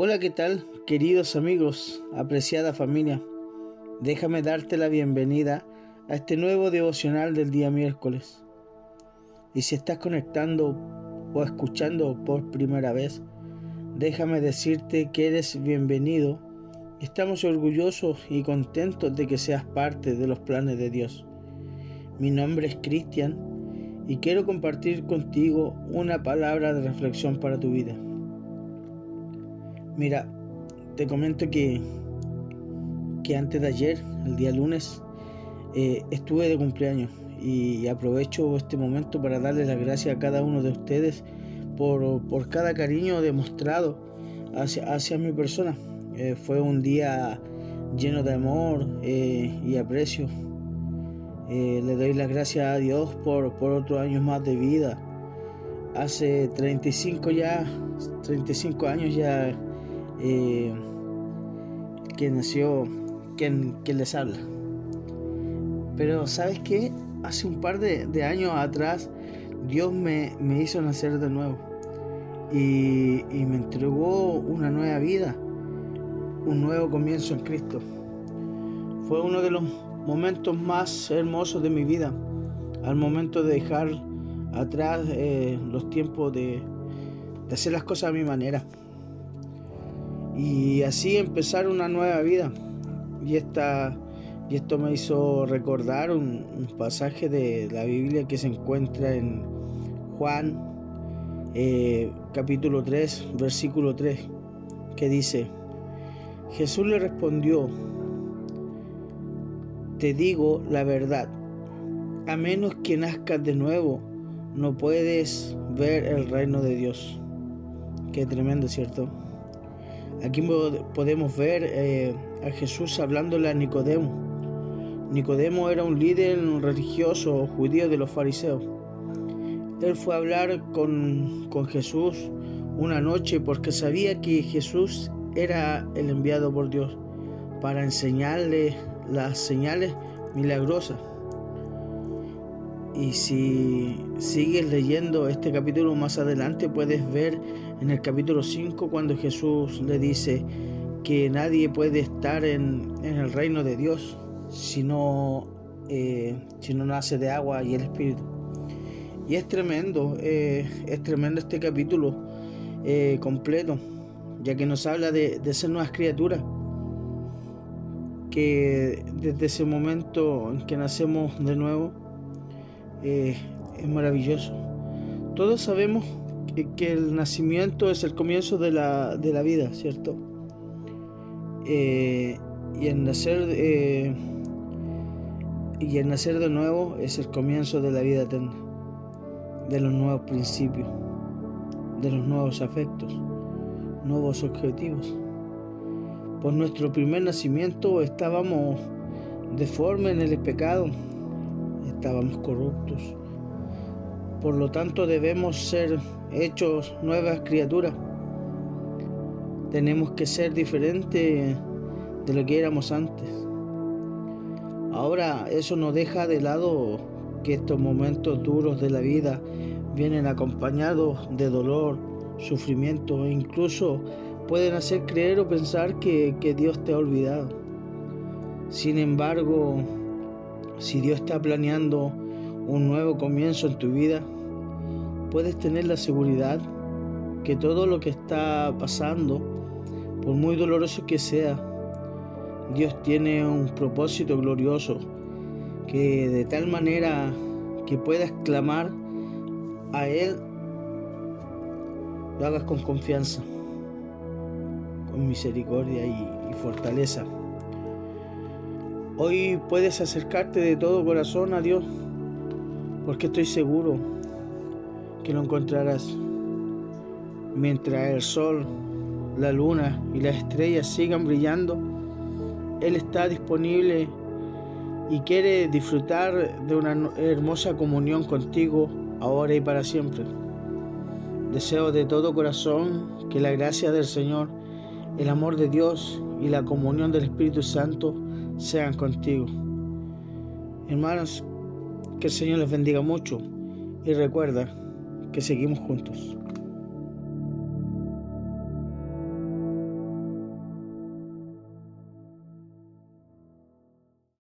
Hola, ¿qué tal? Queridos amigos, apreciada familia, déjame darte la bienvenida a este nuevo devocional del día miércoles. Y si estás conectando o escuchando por primera vez, déjame decirte que eres bienvenido. Estamos orgullosos y contentos de que seas parte de los planes de Dios. Mi nombre es Cristian y quiero compartir contigo una palabra de reflexión para tu vida. Mira, te comento que, que antes de ayer, el día lunes, eh, estuve de cumpleaños y aprovecho este momento para darle las gracias a cada uno de ustedes por, por cada cariño demostrado hacia, hacia mi persona. Eh, fue un día lleno de amor eh, y aprecio. le doy las gracias a Dios por, por otros años más de vida. Hace 35 ya, 35 años ya eh, que nació, quien, les habla. Pero sabes qué? Hace un par de, años atrás Dios me, hizo nacer de nuevo y, y me entregó una nueva vida, un nuevo comienzo en Cristo. Fue uno de los momentos más hermosos de mi vida, al momento de dejar atrás eh, los tiempos de, de hacer las cosas a mi manera y así empezar una nueva vida. Y, esta, y esto me hizo recordar un, pasaje de la Biblia que se encuentra en Juan eh, capítulo 3, versículo 3, que dice, Jesús le respondió, te digo la verdad, a menos que nazcas de nuevo, no puedes ver el reino de Dios. Qué tremendo, ¿cierto? Aquí podemos ver eh, a Jesús hablándole a Nicodemo. Nicodemo era un líder religioso judío de los fariseos. Él fue a hablar con, con Jesús una noche porque sabía que Jesús era el enviado por Dios para enseñarle las señales milagrosas. Y si sigues leyendo este capítulo más adelante, puedes ver en el capítulo 5 cuando Jesús le dice que nadie puede estar en, el reino de Dios si no, eh, no nace de agua y el Espíritu. Y es tremendo, eh, es tremendo este capítulo eh, completo, ya que nos habla de ser nuevas criaturas que desde ese momento en que nacemos de nuevo, es maravilloso. Todos sabemos que, el nacimiento es el comienzo de la, vida, ¿cierto? Eh, y el nacer eh, y el nacer de nuevo es el comienzo de la vida eterna, de los nuevos principios, de los nuevos afectos, nuevos objetivos. Por nuestro primer nacimiento estábamos deformes en el pecado, estábamos corruptos. Por lo tanto debemos ser hechos nuevas criaturas. Tenemos que ser diferentes de lo que éramos antes. Ahora eso no deja de lado que estos momentos duros de la vida vienen acompañados de dolor, sufrimiento e incluso pueden hacer creer o pensar que, que Dios te ha olvidado. Sin embargo, si Dios está planeando un nuevo comienzo en tu vida, puedes tener la seguridad que todo lo que está pasando, por muy doloroso que sea, Dios tiene un propósito glorioso que de tal manera que puedas clamar a Él, lo hagas con confianza, con misericordia y, y fortaleza. Hoy puedes acercarte de todo corazón a Dios porque estoy seguro que lo encontrarás. Mientras el sol, la luna y las estrellas sigan brillando, Él está disponible y quiere disfrutar de una hermosa comunión contigo ahora y para siempre. Deseo de todo corazón que la gracia del Señor, el amor de Dios y la comunión del Espíritu Santo sean contigo. Hermanos, que el Señor les bendiga mucho y recuerda que seguimos juntos.